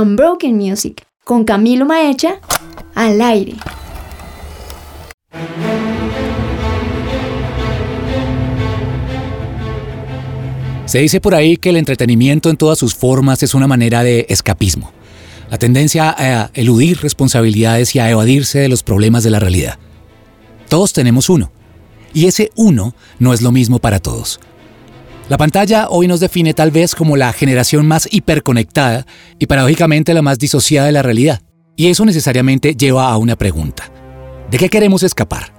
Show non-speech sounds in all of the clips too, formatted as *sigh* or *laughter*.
Unbroken Music con Camilo Maecha al aire. Se dice por ahí que el entretenimiento en todas sus formas es una manera de escapismo, la tendencia a eludir responsabilidades y a evadirse de los problemas de la realidad. Todos tenemos uno, y ese uno no es lo mismo para todos. La pantalla hoy nos define tal vez como la generación más hiperconectada y paradójicamente la más disociada de la realidad. Y eso necesariamente lleva a una pregunta. ¿De qué queremos escapar?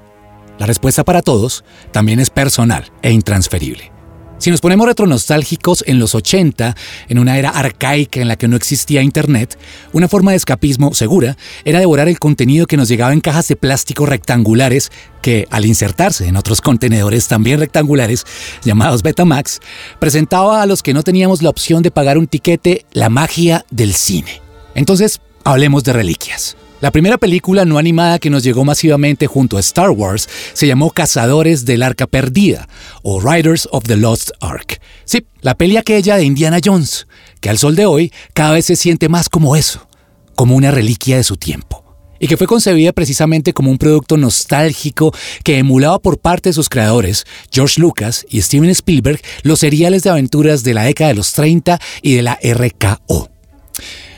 La respuesta para todos también es personal e intransferible. Si nos ponemos retronosálgicos en los 80, en una era arcaica en la que no existía Internet, una forma de escapismo segura era devorar el contenido que nos llegaba en cajas de plástico rectangulares que, al insertarse en otros contenedores también rectangulares, llamados Betamax, presentaba a los que no teníamos la opción de pagar un tiquete la magia del cine. Entonces, hablemos de reliquias. La primera película no animada que nos llegó masivamente junto a Star Wars se llamó Cazadores del Arca Perdida o Riders of the Lost Ark. Sí, la peli aquella de Indiana Jones, que al sol de hoy cada vez se siente más como eso, como una reliquia de su tiempo. Y que fue concebida precisamente como un producto nostálgico que emulaba por parte de sus creadores, George Lucas y Steven Spielberg, los seriales de aventuras de la década de los 30 y de la RKO.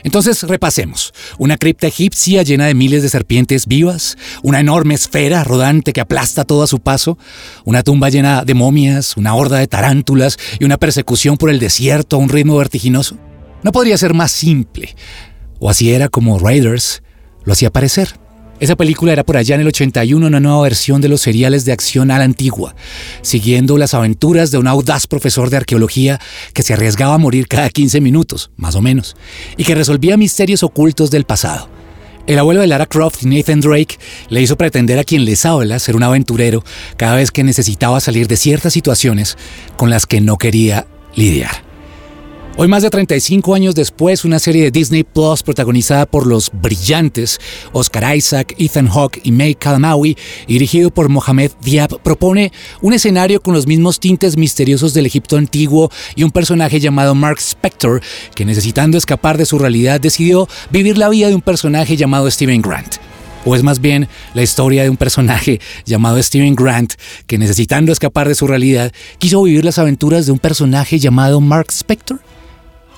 Entonces repasemos. Una cripta egipcia llena de miles de serpientes vivas, una enorme esfera rodante que aplasta todo a su paso, una tumba llena de momias, una horda de tarántulas y una persecución por el desierto a un ritmo vertiginoso. No podría ser más simple. O así era como Raiders lo hacía parecer. Esa película era por allá en el 81 una nueva versión de los seriales de acción a la antigua, siguiendo las aventuras de un audaz profesor de arqueología que se arriesgaba a morir cada 15 minutos, más o menos, y que resolvía misterios ocultos del pasado. El abuelo de Lara Croft, Nathan Drake, le hizo pretender a quien les habla ser un aventurero cada vez que necesitaba salir de ciertas situaciones con las que no quería lidiar. Hoy, más de 35 años después, una serie de Disney Plus protagonizada por los brillantes Oscar Isaac, Ethan Hawke y May Kalamaui, dirigido por Mohamed Diab, propone un escenario con los mismos tintes misteriosos del Egipto antiguo y un personaje llamado Mark Spector, que necesitando escapar de su realidad decidió vivir la vida de un personaje llamado Steven Grant o es más bien la historia de un personaje *laughs* llamado Steven Grant que necesitando escapar de su realidad quiso vivir las aventuras de un personaje llamado Mark Spector?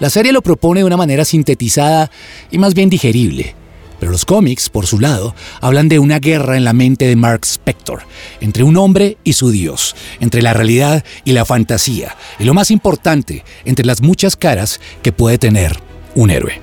La serie lo propone de una manera sintetizada y más bien digerible. Pero los cómics, por su lado, hablan de una guerra en la mente de Mark Spector, entre un hombre y su dios, entre la realidad y la fantasía, y lo más importante, entre las muchas caras que puede tener un héroe.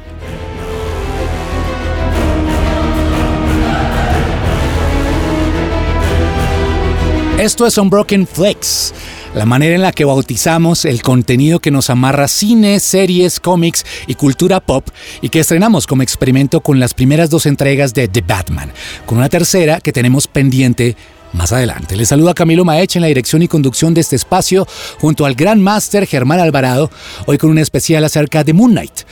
Esto es Unbroken Flex la manera en la que bautizamos el contenido que nos amarra cine, series, cómics y cultura pop y que estrenamos como experimento con las primeras dos entregas de The Batman, con una tercera que tenemos pendiente más adelante. Les saluda Camilo Maech en la dirección y conducción de este espacio junto al gran máster Germán Alvarado, hoy con un especial acerca de Moon Knight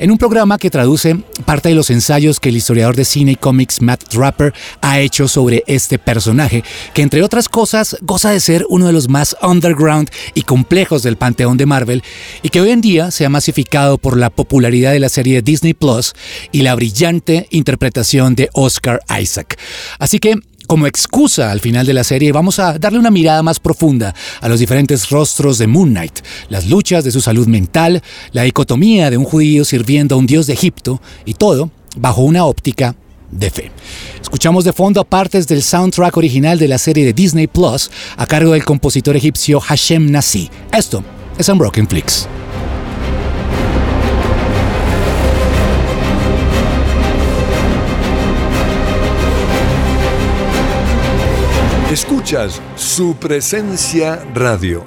en un programa que traduce parte de los ensayos que el historiador de cine y cómics Matt Draper ha hecho sobre este personaje, que entre otras cosas goza de ser uno de los más underground y complejos del panteón de Marvel y que hoy en día se ha masificado por la popularidad de la serie Disney Plus y la brillante interpretación de Oscar Isaac. Así que como excusa al final de la serie vamos a darle una mirada más profunda a los diferentes rostros de Moon Knight, las luchas de su salud mental, la dicotomía de un judío sirviendo a un dios de Egipto y todo bajo una óptica de fe. Escuchamos de fondo partes del soundtrack original de la serie de Disney Plus a cargo del compositor egipcio Hashem Nassi. Esto es Unbroken Flix. Escuchas su presencia radio.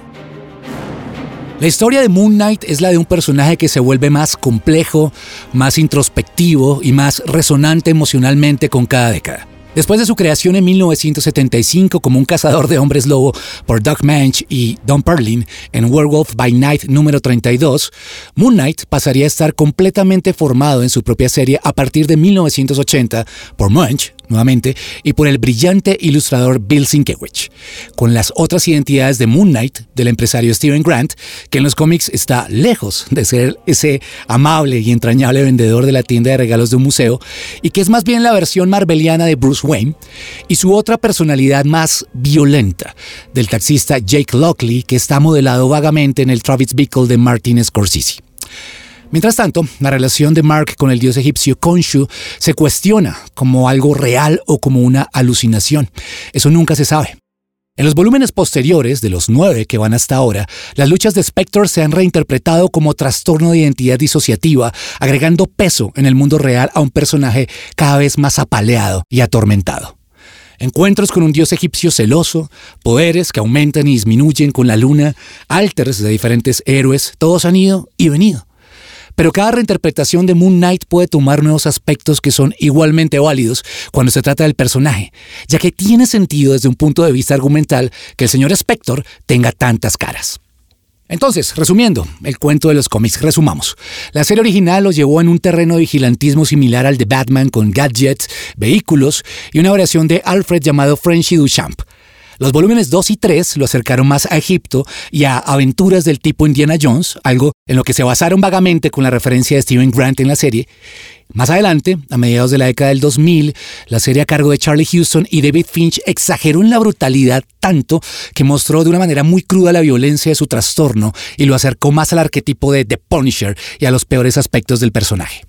La historia de Moon Knight es la de un personaje que se vuelve más complejo, más introspectivo y más resonante emocionalmente con cada década. Después de su creación en 1975 como un cazador de hombres lobo por Doug Manch y Don Perlin en Werewolf by Night número 32, Moon Knight pasaría a estar completamente formado en su propia serie a partir de 1980 por Munch nuevamente, y por el brillante ilustrador Bill Sienkiewicz, con las otras identidades de Moon Knight del empresario Steven Grant, que en los cómics está lejos de ser ese amable y entrañable vendedor de la tienda de regalos de un museo, y que es más bien la versión marbeliana de Bruce Wayne, y su otra personalidad más violenta, del taxista Jake Lockley, que está modelado vagamente en el Travis Bickle de Martin Scorsese. Mientras tanto, la relación de Mark con el dios egipcio Khonshu se cuestiona como algo real o como una alucinación. Eso nunca se sabe. En los volúmenes posteriores, de los nueve que van hasta ahora, las luchas de Spector se han reinterpretado como trastorno de identidad disociativa, agregando peso en el mundo real a un personaje cada vez más apaleado y atormentado. Encuentros con un dios egipcio celoso, poderes que aumentan y disminuyen con la luna, alters de diferentes héroes, todos han ido y venido. Pero cada reinterpretación de Moon Knight puede tomar nuevos aspectos que son igualmente válidos cuando se trata del personaje, ya que tiene sentido desde un punto de vista argumental que el señor Spector tenga tantas caras. Entonces, resumiendo, el cuento de los cómics, resumamos. La serie original los llevó en un terreno de vigilantismo similar al de Batman con gadgets, vehículos y una variación de Alfred llamado Frenchy Duchamp, los volúmenes 2 y 3 lo acercaron más a Egipto y a aventuras del tipo Indiana Jones, algo en lo que se basaron vagamente con la referencia de Steven Grant en la serie. Más adelante, a mediados de la década del 2000, la serie a cargo de Charlie Houston y David Finch exageró en la brutalidad tanto que mostró de una manera muy cruda la violencia de su trastorno y lo acercó más al arquetipo de The Punisher y a los peores aspectos del personaje.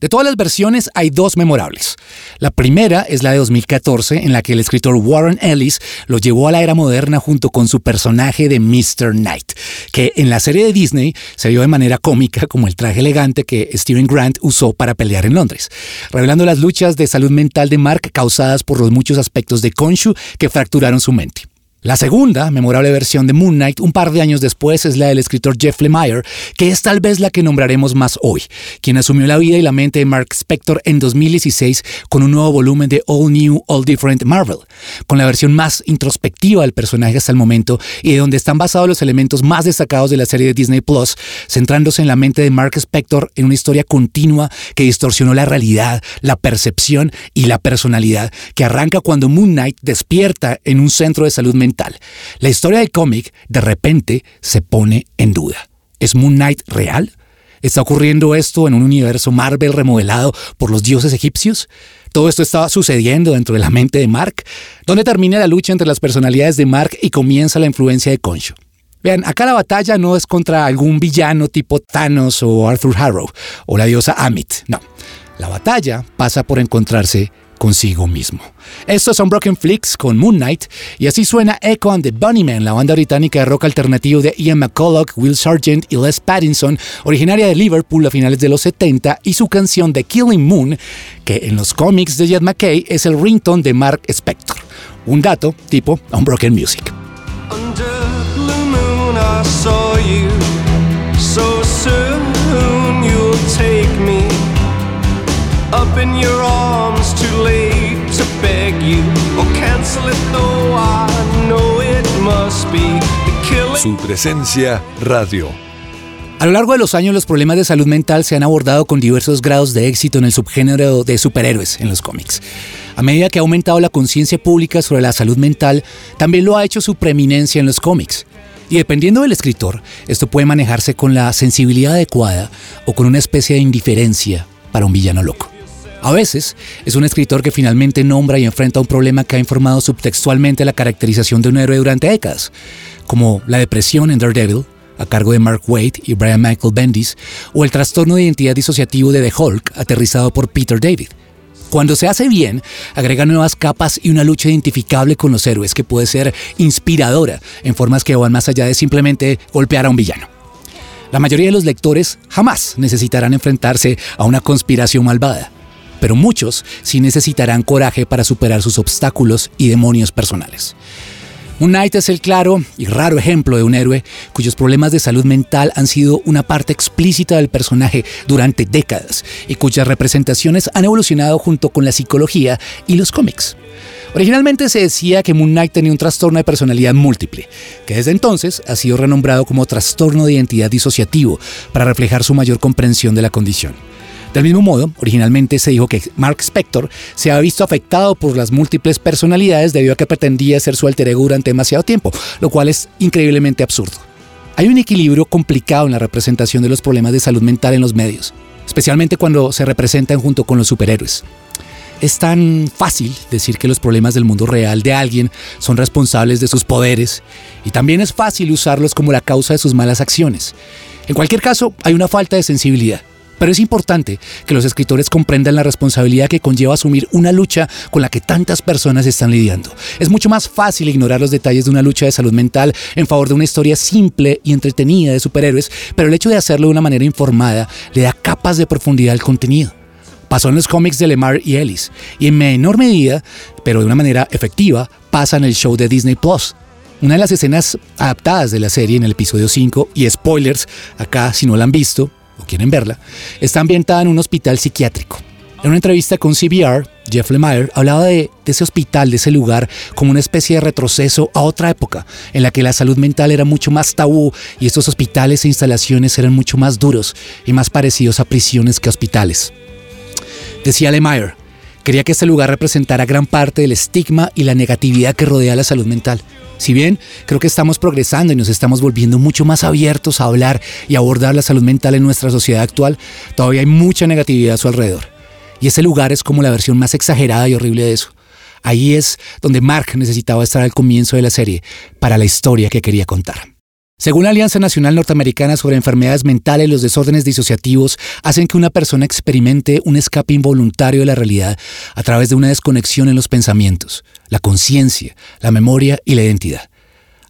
De todas las versiones hay dos memorables. La primera es la de 2014, en la que el escritor Warren Ellis lo llevó a la era moderna junto con su personaje de Mr. Knight, que en la serie de Disney se vio de manera cómica como el traje elegante que Steven Grant usó para pelear en Londres, revelando las luchas de salud mental de Mark causadas por los muchos aspectos de Konshu que fracturaron su mente. La segunda, memorable versión de Moon Knight, un par de años después, es la del escritor Jeff Lemire, que es tal vez la que nombraremos más hoy, quien asumió la vida y la mente de Mark Spector en 2016 con un nuevo volumen de All New, All Different Marvel, con la versión más introspectiva del personaje hasta el momento y de donde están basados los elementos más destacados de la serie de Disney Plus, centrándose en la mente de Mark Spector en una historia continua que distorsionó la realidad, la percepción y la personalidad, que arranca cuando Moon Knight despierta en un centro de salud mental la historia del cómic de repente se pone en duda. ¿Es Moon Knight real? ¿Está ocurriendo esto en un universo Marvel remodelado por los dioses egipcios? Todo esto estaba sucediendo dentro de la mente de Mark, donde termina la lucha entre las personalidades de Mark y comienza la influencia de Concho. Vean, acá la batalla no es contra algún villano tipo Thanos o Arthur Harrow o la diosa Amit, no. La batalla pasa por encontrarse consigo mismo. Estos son Broken Flicks con Moon Knight y así suena Echo and the Bunnymen, la banda británica de rock alternativo de Ian McCulloch, Will Sargent y Les Pattinson, originaria de Liverpool a finales de los 70 y su canción The Killing Moon, que en los cómics de Jed McKay es el ringtone de Mark Spector. Un dato tipo Unbroken Music. Su presencia radio. A lo largo de los años los problemas de salud mental se han abordado con diversos grados de éxito en el subgénero de superhéroes en los cómics. A medida que ha aumentado la conciencia pública sobre la salud mental, también lo ha hecho su preeminencia en los cómics. Y dependiendo del escritor, esto puede manejarse con la sensibilidad adecuada o con una especie de indiferencia para un villano loco. A veces es un escritor que finalmente nombra y enfrenta un problema que ha informado subtextualmente la caracterización de un héroe durante décadas, como la depresión en Daredevil, a cargo de Mark Waid y Brian Michael Bendis, o el trastorno de identidad disociativo de The Hulk, aterrizado por Peter David. Cuando se hace bien, agrega nuevas capas y una lucha identificable con los héroes que puede ser inspiradora en formas que van más allá de simplemente golpear a un villano. La mayoría de los lectores jamás necesitarán enfrentarse a una conspiración malvada pero muchos sí necesitarán coraje para superar sus obstáculos y demonios personales. Un Knight es el claro y raro ejemplo de un héroe cuyos problemas de salud mental han sido una parte explícita del personaje durante décadas y cuyas representaciones han evolucionado junto con la psicología y los cómics. Originalmente se decía que Moon Knight tenía un trastorno de personalidad múltiple, que desde entonces ha sido renombrado como trastorno de identidad disociativo para reflejar su mayor comprensión de la condición. Del mismo modo, originalmente se dijo que Mark Spector se había visto afectado por las múltiples personalidades debido a que pretendía ser su alter ego durante demasiado tiempo, lo cual es increíblemente absurdo. Hay un equilibrio complicado en la representación de los problemas de salud mental en los medios, especialmente cuando se representan junto con los superhéroes. Es tan fácil decir que los problemas del mundo real de alguien son responsables de sus poderes y también es fácil usarlos como la causa de sus malas acciones. En cualquier caso, hay una falta de sensibilidad. Pero es importante que los escritores comprendan la responsabilidad que conlleva asumir una lucha con la que tantas personas están lidiando. Es mucho más fácil ignorar los detalles de una lucha de salud mental en favor de una historia simple y entretenida de superhéroes, pero el hecho de hacerlo de una manera informada le da capas de profundidad al contenido. Pasó en los cómics de Lemar y Ellis, y en menor medida, pero de una manera efectiva, pasa en el show de Disney Plus. Una de las escenas adaptadas de la serie en el episodio 5, y spoilers, acá si no la han visto, o quieren verla, está ambientada en un hospital psiquiátrico. En una entrevista con CBR, Jeff Lemire hablaba de, ese hospital, de ese lugar, como una especie de retroceso a otra época, en la que la salud mental era mucho más tabú y estos hospitales e instalaciones eran mucho más duros y más parecidos a prisiones que hospitales. Decía Lemire, quería que este lugar representara gran parte del estigma y la negatividad que rodea la salud mental. Si bien creo que estamos progresando y nos estamos volviendo mucho más abiertos a hablar y abordar la salud mental en nuestra sociedad actual, todavía hay mucha negatividad a su alrededor. Y ese lugar es como la versión más exagerada y horrible de eso. Ahí es donde Mark necesitaba estar al comienzo de la serie para la historia que quería contar. Según la Alianza Nacional Norteamericana sobre Enfermedades Mentales, los desórdenes disociativos hacen que una persona experimente un escape involuntario de la realidad a través de una desconexión en los pensamientos, la conciencia, la memoria y la identidad.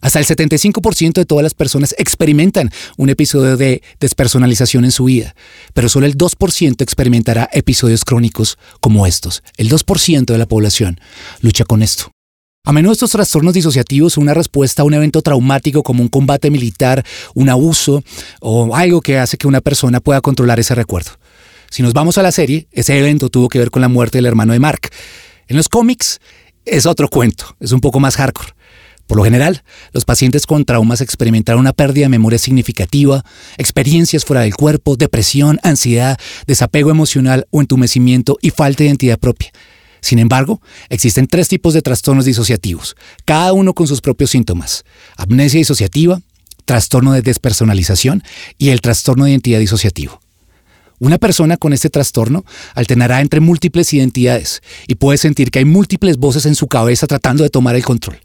Hasta el 75% de todas las personas experimentan un episodio de despersonalización en su vida, pero solo el 2% experimentará episodios crónicos como estos. El 2% de la población lucha con esto. A menudo estos trastornos disociativos son una respuesta a un evento traumático como un combate militar, un abuso o algo que hace que una persona pueda controlar ese recuerdo. Si nos vamos a la serie, ese evento tuvo que ver con la muerte del hermano de Mark. En los cómics es otro cuento, es un poco más hardcore. Por lo general, los pacientes con traumas experimentan una pérdida de memoria significativa, experiencias fuera del cuerpo, depresión, ansiedad, desapego emocional o entumecimiento y falta de identidad propia. Sin embargo, existen tres tipos de trastornos disociativos, cada uno con sus propios síntomas. Amnesia disociativa, trastorno de despersonalización y el trastorno de identidad disociativo. Una persona con este trastorno alternará entre múltiples identidades y puede sentir que hay múltiples voces en su cabeza tratando de tomar el control.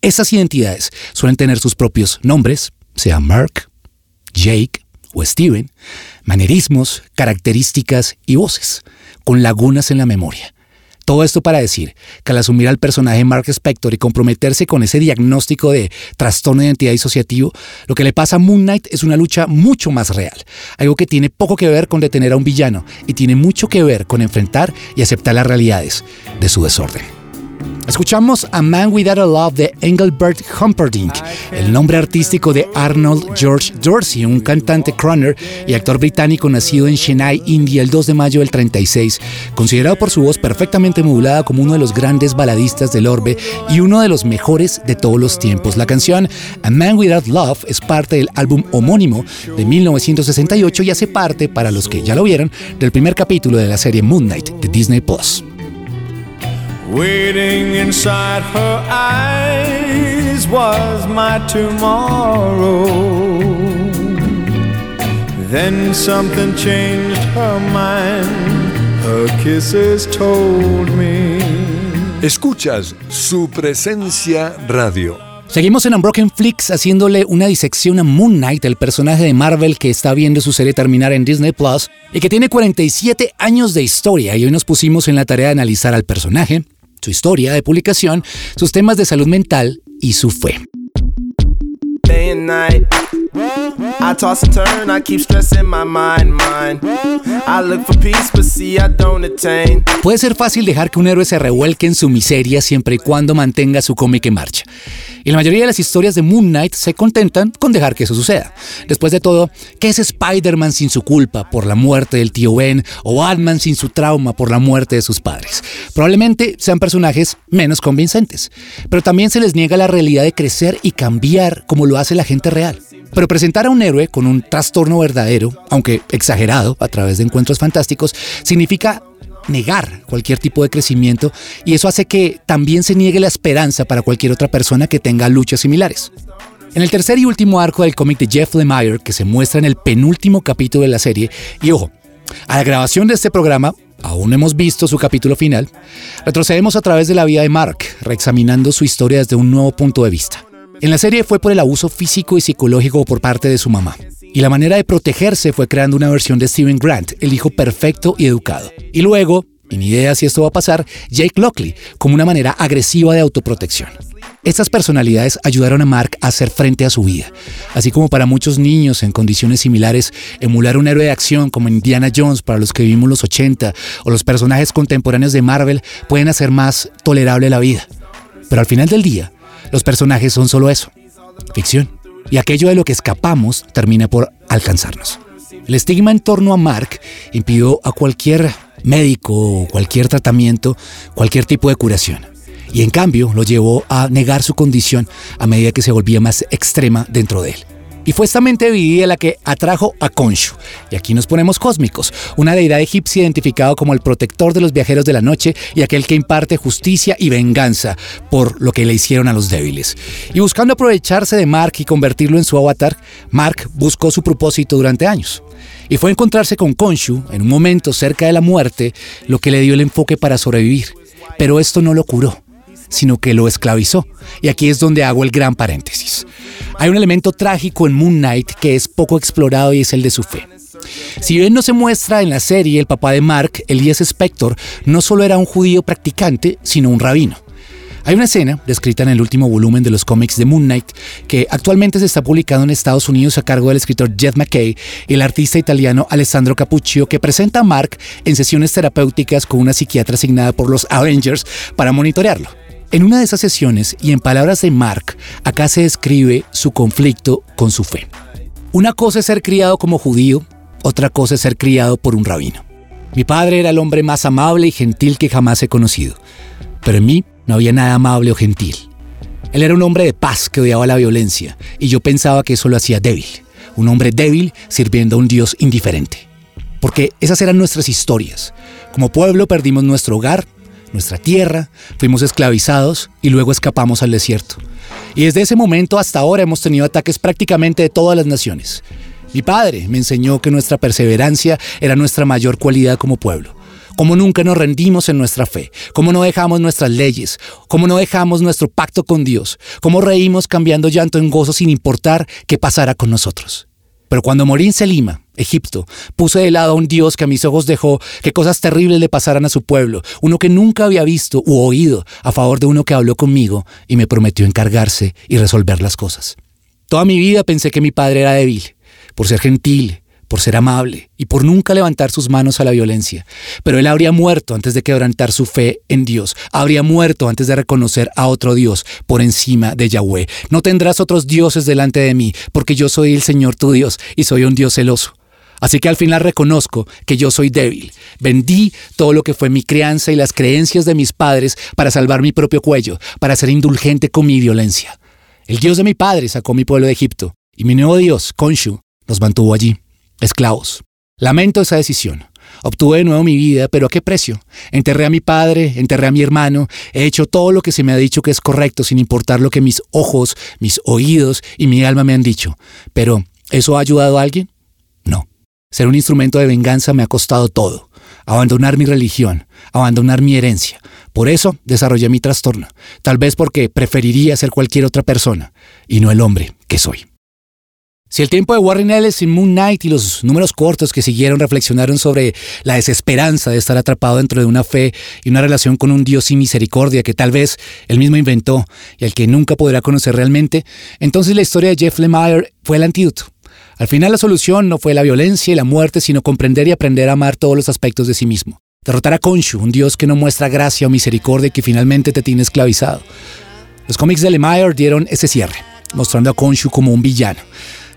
Esas identidades suelen tener sus propios nombres, sea Mark, Jake o Steven, manerismos, características y voces, con lagunas en la memoria. Todo esto para decir que al asumir al personaje Mark Spector y comprometerse con ese diagnóstico de trastorno de identidad disociativo, lo que le pasa a Moon Knight es una lucha mucho más real, algo que tiene poco que ver con detener a un villano y tiene mucho que ver con enfrentar y aceptar las realidades de su desorden. Escuchamos A Man Without a Love de Engelbert Humperdinck, el nombre artístico de Arnold George Dorsey, un cantante crooner y actor británico nacido en Chennai, India, el 2 de mayo del 36, considerado por su voz perfectamente modulada como uno de los grandes baladistas del orbe y uno de los mejores de todos los tiempos. La canción A Man Without Love es parte del álbum homónimo de 1968 y hace parte, para los que ya lo vieron, del primer capítulo de la serie Moon Knight de Disney Plus. Waiting inside her eyes was my tomorrow. Then something changed her mind. Her kisses told me. Escuchas su presencia radio. Seguimos en Unbroken Flix haciéndole una disección a Moon Knight, el personaje de Marvel que está viendo su serie terminar en Disney Plus y que tiene 47 años de historia. Y hoy nos pusimos en la tarea de analizar al personaje, su historia de publicación, sus temas de salud mental y su fe. Puede ser fácil dejar que un héroe se revuelque en su miseria siempre y cuando mantenga su cómic en marcha. Y la mayoría de las historias de Moon Knight se contentan con dejar que eso suceda. Después de todo, ¿qué es Spider-Man sin su culpa por la muerte del tío Ben o Batman sin su trauma por la muerte de sus padres? Probablemente sean personajes menos convincentes, pero también se les niega la realidad de crecer y cambiar como lo hace la gente real. Pero presentar a un héroe con un trastorno verdadero, aunque exagerado a través de encuentros fantásticos, significa negar cualquier tipo de crecimiento y eso hace que también se niegue la esperanza para cualquier otra persona que tenga luchas similares. En el tercer y último arco del cómic de Jeff Lemire, que se muestra en el penúltimo capítulo de la serie, y ojo, a la grabación de este programa, aún hemos visto su capítulo final, retrocedemos a través de la vida de Mark, reexaminando su historia desde un nuevo punto de vista. En la serie fue por el abuso físico y psicológico por parte de su mamá. Y la manera de protegerse fue creando una versión de Steven Grant, el hijo perfecto y educado. Y luego, ni idea si esto va a pasar, Jake Lockley, como una manera agresiva de autoprotección. Estas personalidades ayudaron a Mark a hacer frente a su vida, así como para muchos niños en condiciones similares, emular un héroe de acción como Indiana Jones para los que vivimos los 80 o los personajes contemporáneos de Marvel pueden hacer más tolerable la vida. Pero al final del día, los personajes son solo eso, ficción. Y aquello de lo que escapamos termina por alcanzarnos. El estigma en torno a Mark impidió a cualquier médico cualquier tratamiento, cualquier tipo de curación. Y en cambio lo llevó a negar su condición a medida que se volvía más extrema dentro de él. Y fue esta mente dividida la que atrajo a Khonshu. Y aquí nos ponemos cósmicos, una deidad egipcia identificado como el protector de los viajeros de la noche y aquel que imparte justicia y venganza por lo que le hicieron a los débiles. Y buscando aprovecharse de Mark y convertirlo en su avatar, Mark buscó su propósito durante años. Y fue encontrarse con Khonshu en un momento cerca de la muerte lo que le dio el enfoque para sobrevivir. Pero esto no lo curó sino que lo esclavizó. Y aquí es donde hago el gran paréntesis. Hay un elemento trágico en Moon Knight que es poco explorado y es el de su fe. Si bien no se muestra en la serie, el papá de Mark, Elias Spector, no solo era un judío practicante, sino un rabino. Hay una escena, descrita en el último volumen de los cómics de Moon Knight, que actualmente se está publicando en Estados Unidos a cargo del escritor Jeff McKay y el artista italiano Alessandro Capuccio, que presenta a Mark en sesiones terapéuticas con una psiquiatra asignada por los Avengers para monitorearlo. En una de esas sesiones, y en palabras de Mark, acá se describe su conflicto con su fe. Una cosa es ser criado como judío, otra cosa es ser criado por un rabino. Mi padre era el hombre más amable y gentil que jamás he conocido, pero en mí no había nada amable o gentil. Él era un hombre de paz que odiaba la violencia, y yo pensaba que eso lo hacía débil, un hombre débil sirviendo a un Dios indiferente. Porque esas eran nuestras historias. Como pueblo perdimos nuestro hogar, nuestra tierra, fuimos esclavizados y luego escapamos al desierto. Y desde ese momento hasta ahora hemos tenido ataques prácticamente de todas las naciones. Mi padre me enseñó que nuestra perseverancia era nuestra mayor cualidad como pueblo. Cómo nunca nos rendimos en nuestra fe, cómo no dejamos nuestras leyes, cómo no dejamos nuestro pacto con Dios, cómo reímos cambiando llanto en gozo sin importar qué pasara con nosotros. Pero cuando morí en Selima, Egipto, puse de lado a un Dios que a mis ojos dejó que cosas terribles le pasaran a su pueblo, uno que nunca había visto u oído, a favor de uno que habló conmigo y me prometió encargarse y resolver las cosas. Toda mi vida pensé que mi padre era débil, por ser gentil, por ser amable y por nunca levantar sus manos a la violencia. Pero él habría muerto antes de quebrantar su fe en Dios. Habría muerto antes de reconocer a otro Dios por encima de Yahweh. No tendrás otros dioses delante de mí, porque yo soy el Señor tu Dios y soy un Dios celoso. Así que al final reconozco que yo soy débil. Vendí todo lo que fue mi crianza y las creencias de mis padres para salvar mi propio cuello, para ser indulgente con mi violencia. El Dios de mi padre sacó mi pueblo de Egipto, y mi nuevo Dios, Konshu, nos mantuvo allí esclavos. Lamento esa decisión. Obtuve de nuevo mi vida, pero ¿a qué precio? Enterré a mi padre, enterré a mi hermano, he hecho todo lo que se me ha dicho que es correcto, sin importar lo que mis ojos, mis oídos y mi alma me han dicho. Pero, ¿eso ha ayudado a alguien? Ser un instrumento de venganza me ha costado todo. Abandonar mi religión, abandonar mi herencia. Por eso desarrollé mi trastorno. Tal vez porque preferiría ser cualquier otra persona y no el hombre que soy. Si el tiempo de Warren Ellis en Moon Knight y los números cortos que siguieron reflexionaron sobre la desesperanza de estar atrapado dentro de una fe y una relación con un Dios sin misericordia que tal vez él mismo inventó y al que nunca podrá conocer realmente, entonces la historia de Jeff Lemire fue el antídoto. Al final la solución no fue la violencia y la muerte, sino comprender y aprender a amar todos los aspectos de sí mismo. Derrotar a Khonshu, un Dios que no muestra gracia o misericordia y que finalmente te tiene esclavizado. Los cómics de Lemire dieron ese cierre, mostrando a Khonshu como un villano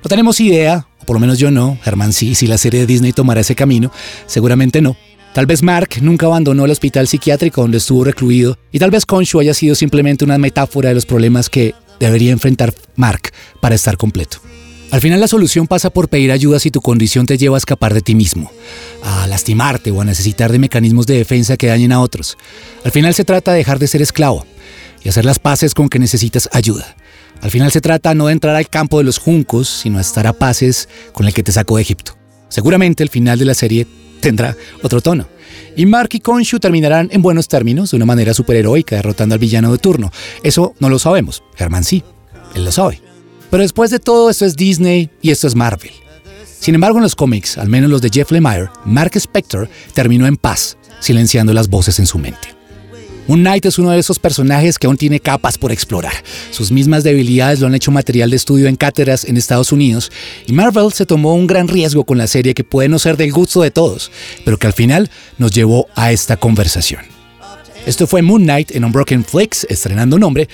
no tenemos idea, o por lo menos yo no, Germán sí, si la serie de Disney tomará ese camino, seguramente no. Tal vez Mark nunca abandonó el hospital psiquiátrico donde estuvo recluido y tal vez Konshu haya sido simplemente una metáfora de los problemas que debería enfrentar Mark para estar completo. Al final la solución pasa por pedir ayuda si tu condición te lleva a escapar de ti mismo, a lastimarte o a necesitar de mecanismos de defensa que dañen a otros. Al final se trata de dejar de ser esclavo y hacer las paces con que necesitas ayuda. Al final se trata no de entrar al campo de los juncos, sino a estar a paces con el que te sacó de Egipto. Seguramente el final de la serie tendrá otro tono. Y Mark y Konshu terminarán en buenos términos, de una manera superheroica, derrotando al villano de turno. Eso no lo sabemos. Herman sí, él lo sabe. Pero después de todo, esto es Disney y esto es Marvel. Sin embargo, en los cómics, al menos los de Jeff Lemire, Mark Spector terminó en paz, silenciando las voces en su mente. Moon Knight es uno de esos personajes que aún tiene capas por explorar. Sus mismas debilidades lo han hecho material de estudio en cátedras en Estados Unidos y Marvel se tomó un gran riesgo con la serie que puede no ser del gusto de todos, pero que al final nos llevó a esta conversación. Esto fue Moon Knight en Unbroken Flix, estrenando nombre.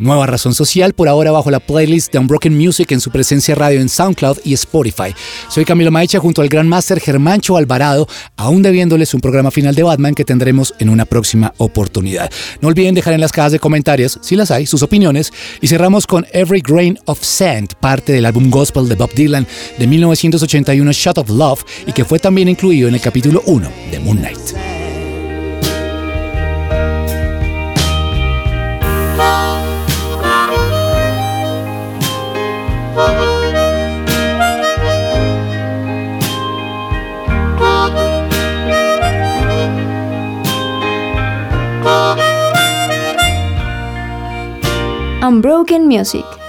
Nueva razón social, por ahora bajo la playlist de Unbroken Music en su presencia radio en SoundCloud y Spotify. Soy Camilo Maicha junto al gran máster Germancho Alvarado, aún debiéndoles un programa final de Batman que tendremos en una próxima oportunidad. No olviden dejar en las cajas de comentarios, si las hay, sus opiniones. Y cerramos con Every Grain of Sand, parte del álbum Gospel de Bob Dylan de 1981 Shot of Love y que fue también incluido en el capítulo 1 de Moon Knight. Unbroken Music